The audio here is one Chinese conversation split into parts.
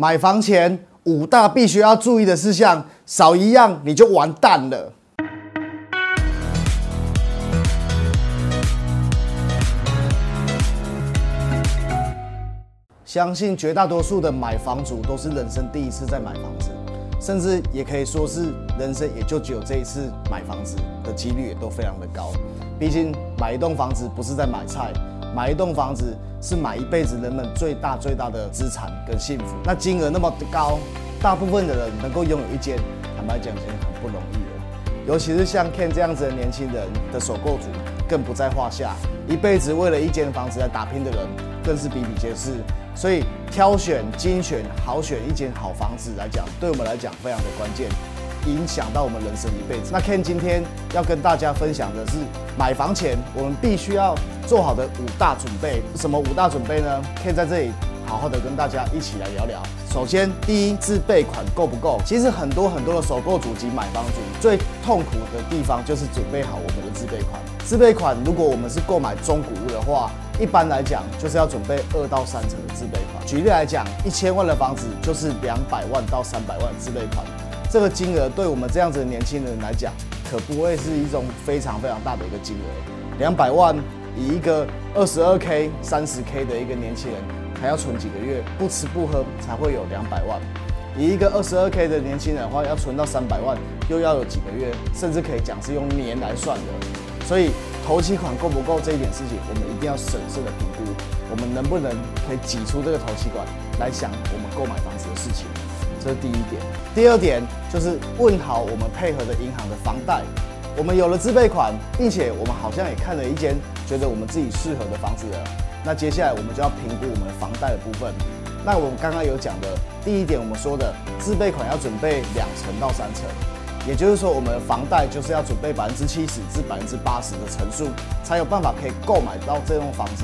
买房前五大必须要注意的事项，少一样你就完蛋了。相信绝大多数的买房族都是人生第一次在买房子，甚至也可以说是人生也就只有这一次买房子的几率也都非常的高。毕竟买一栋房子不是在买菜，买一栋房子是买一辈子人们最大最大的资产跟幸福。那金额那么高，大部分的人能够拥有一间，坦白讲，已经很不容易了。尤其是像 Ken 这样子的年轻人的首购族，更不在话下。一辈子为了一间房子来打拼的人，更是比比皆是。所以挑选、精选、好选一间好房子来讲，对我们来讲非常的关键，影响到我们人生一辈子。那 Ken 今天要跟大家分享的是，买房前我们必须要做好的五大准备。什么五大准备呢可以在这里好好的跟大家一起来聊聊。首先，第一，自备款够不够？其实很多很多的首购主及买房主最痛苦的地方就是准备好我们的自备款。自备款，如果我们是购买中古屋的话，一般来讲，就是要准备二到三成的自备款。举例来讲，一千万的房子就是两百万到三百万自备款。这个金额对我们这样子的年轻人来讲，可不会是一种非常非常大的一个金额。两百万，以一个二十二 K、三十 K 的一个年轻人，还要存几个月，不吃不喝才会有两百万。以一个二十二 K 的年轻人的话，要存到三百万，又要有几个月，甚至可以讲是用年来算的。所以。头期款够不够这一点事情，我们一定要审慎的评估，我们能不能可以挤出这个头期款来想我们购买房子的事情，这是第一点。第二点就是问好我们配合的银行的房贷，我们有了自备款，并且我们好像也看了一间觉得我们自己适合的房子了，那接下来我们就要评估我们的房贷的部分。那我们刚刚有讲的第一点，我们说的自备款要准备两成到三成。也就是说，我们的房贷就是要准备百分之七十至百分之八十的成数，才有办法可以购买到这栋房子。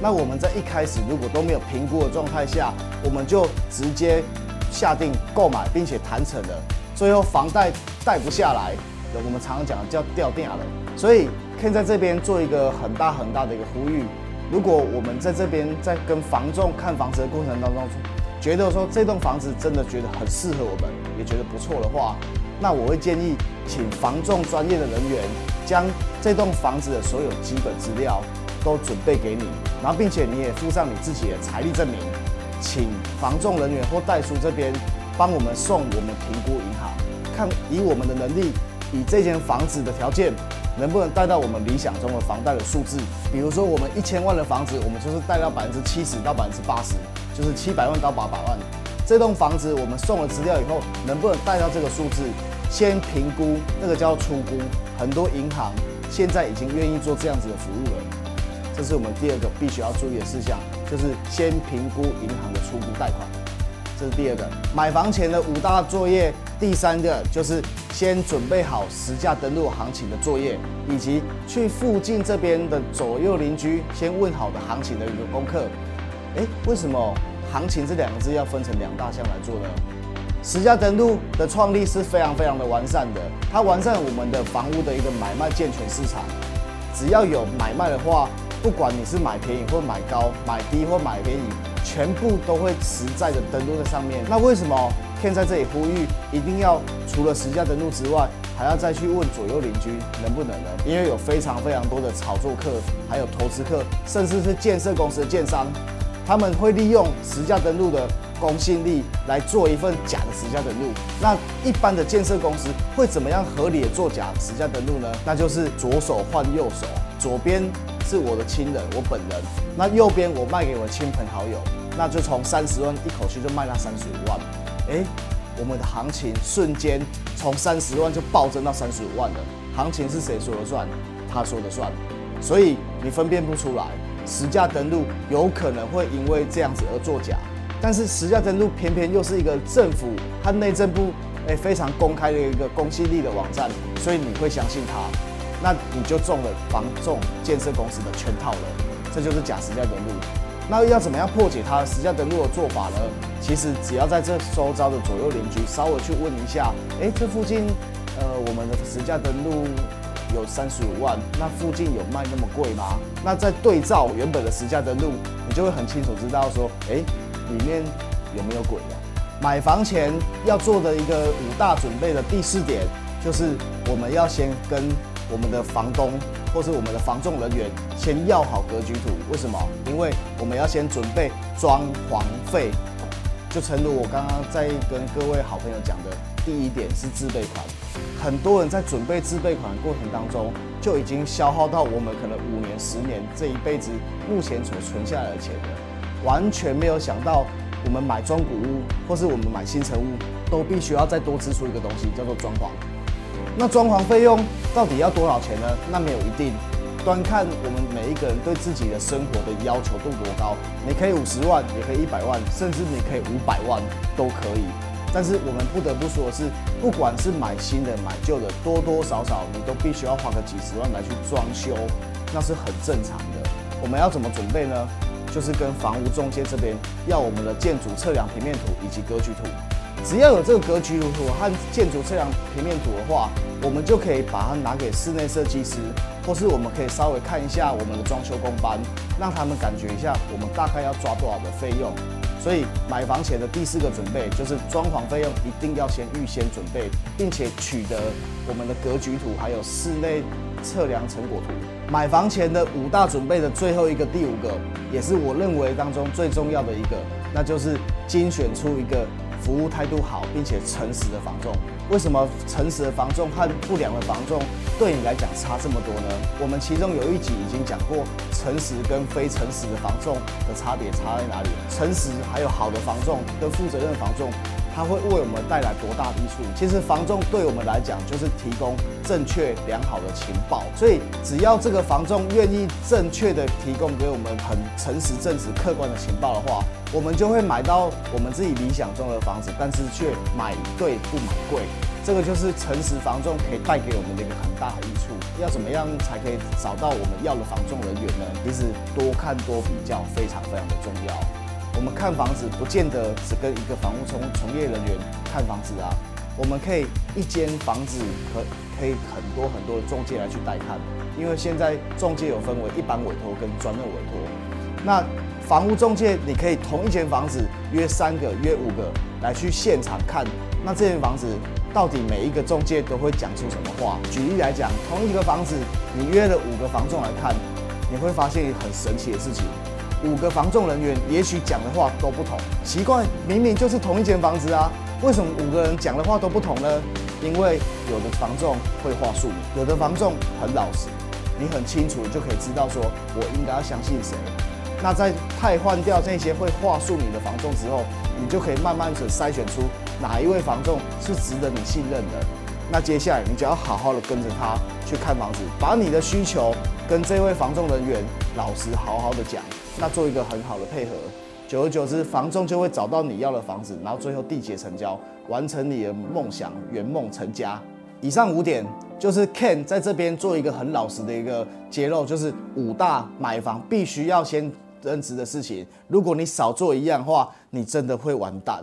那我们在一开始如果都没有评估的状态下，我们就直接下定购买，并且谈成了，最后房贷贷不下来，我们常常讲叫掉电了。所以可以在这边做一个很大很大的一个呼吁：如果我们在这边在跟房仲看房子的过程当中，觉得说这栋房子真的觉得很适合我们，也觉得不错的话。那我会建议，请房仲专业的人员将这栋房子的所有基本资料都准备给你，然后并且你也附上你自己的财力证明，请房仲人员或代书这边帮我们送我们评估银行，看以我们的能力，以这间房子的条件，能不能贷到我们理想中的房贷的数字。比如说我们一千万的房子，我们就是贷到百分之七十到百分之八十，就是七百万到八百万。这栋房子我们送了资料以后，能不能贷到这个数字？先评估，那个叫出估。很多银行现在已经愿意做这样子的服务了。这是我们第二个必须要注意的事项，就是先评估银行的出估贷款。这是第二个，买房前的五大作业。第三个就是先准备好实价登录行情的作业，以及去附近这边的左右邻居先问好的行情的一个功课。哎，为什么？行情这两个字要分成两大项来做呢。实价登录的创立是非常非常的完善的，它完善我们的房屋的一个买卖健全市场。只要有买卖的话，不管你是买便宜或买高、买低或买便宜，全部都会实在的登录在上面。那为什么天在这里呼吁，一定要除了实价登录之外，还要再去问左右邻居能不能呢？因为有非常非常多的炒作客，还有投资客，甚至是建设公司的建商。他们会利用实价登录的公信力来做一份假的实价登录。那一般的建设公司会怎么样合理的做假实价登录呢？那就是左手换右手，左边是我的亲人，我本人，那右边我卖给我的亲朋好友，那就从三十万一口气就卖到三十五万。哎，我们的行情瞬间从三十万就暴增到三十五万了。行情是谁说了算？他说了算，所以你分辨不出来。实价登录有可能会因为这样子而作假，但是实价登录偏偏又是一个政府和内政部诶非常公开的一个公信力的网站，所以你会相信它，那你就中了房仲建设公司的圈套了，这就是假实价登录。那要怎么样破解它实价登录的做法呢？其实只要在这周遭的左右邻居稍微去问一下，哎，这附近呃我们的实价登录。有三十五万，那附近有卖那么贵吗？那在对照原本的实价登录，你就会很清楚知道说，哎，里面有没有鬼了？买房前要做的一个五大准备的第四点，就是我们要先跟我们的房东或是我们的房仲人员先要好格局图。为什么？因为我们要先准备装潢费。就诚如我刚刚在跟各位好朋友讲的，第一点是自备款。很多人在准备自备款的过程当中，就已经消耗到我们可能五年、十年这一辈子目前所存下来的钱了，完全没有想到我们买中古屋或是我们买新城屋，都必须要再多支出一个东西，叫做装潢。那装潢费用到底要多少钱呢？那没有一定。端看我们每一个人对自己的生活的要求度多高，你可以五十万，也可以一百万，甚至你可以五百万都可以。但是我们不得不说的是，不管是买新的买旧的，多多少少你都必须要花个几十万来去装修，那是很正常的。我们要怎么准备呢？就是跟房屋中介这边要我们的建筑测量平面图以及格局图。只要有这个格局图和建筑测量平面图的话，我们就可以把它拿给室内设计师，或是我们可以稍微看一下我们的装修工班，让他们感觉一下我们大概要抓多少的费用。所以买房前的第四个准备就是装潢费用一定要先预先准备，并且取得我们的格局图还有室内测量成果图。买房前的五大准备的最后一个第五个，也是我认为当中最重要的一个，那就是精选出一个。服务态度好并且诚实的房仲，为什么诚实的房仲和不良的房仲对你来讲差这么多呢？我们其中有一集已经讲过，诚实跟非诚实的房仲的差别差在哪里？诚实还有好的房仲跟负责任的房仲。它会为我们带来多大的益处？其实房仲对我们来讲就是提供正确良好的情报，所以只要这个房仲愿意正确的提供给我们很诚实、正直、客观的情报的话，我们就会买到我们自己理想中的房子，但是却买对不买贵。这个就是诚实房仲可以带给我们的一个很大的益处。要怎么样才可以找到我们要的房仲人员呢？其实多看多比较非常非常的重要。我们看房子不见得只跟一个房屋从从业人员看房子啊，我们可以一间房子可可以很多很多的中介来去带看，因为现在中介有分为一般委托跟专任委托。那房屋中介你可以同一间房子约三个约五个来去现场看，那这间房子到底每一个中介都会讲出什么话？举例来讲，同一个房子你约了五个房仲来看，你会发现很神奇的事情。五个房仲人员也许讲的话都不同，奇怪，明明就是同一间房子啊，为什么五个人讲的话都不同呢？因为有的房仲会话术，有的房仲很老实，你很清楚就可以知道说我应该要相信谁。那在汰换掉这些会话术你的房仲之后，你就可以慢慢的筛选出哪一位房仲是值得你信任的。那接下来你就要好好的跟着他去看房子，把你的需求跟这位房仲人员老实好好的讲。那做一个很好的配合，久而久之，房仲就会找到你要的房子，然后最后缔结成交，完成你的梦想，圆梦成家。以上五点就是 Ken 在这边做一个很老实的一个揭露，就是五大买房必须要先认知的事情。如果你少做一样的话，你真的会完蛋。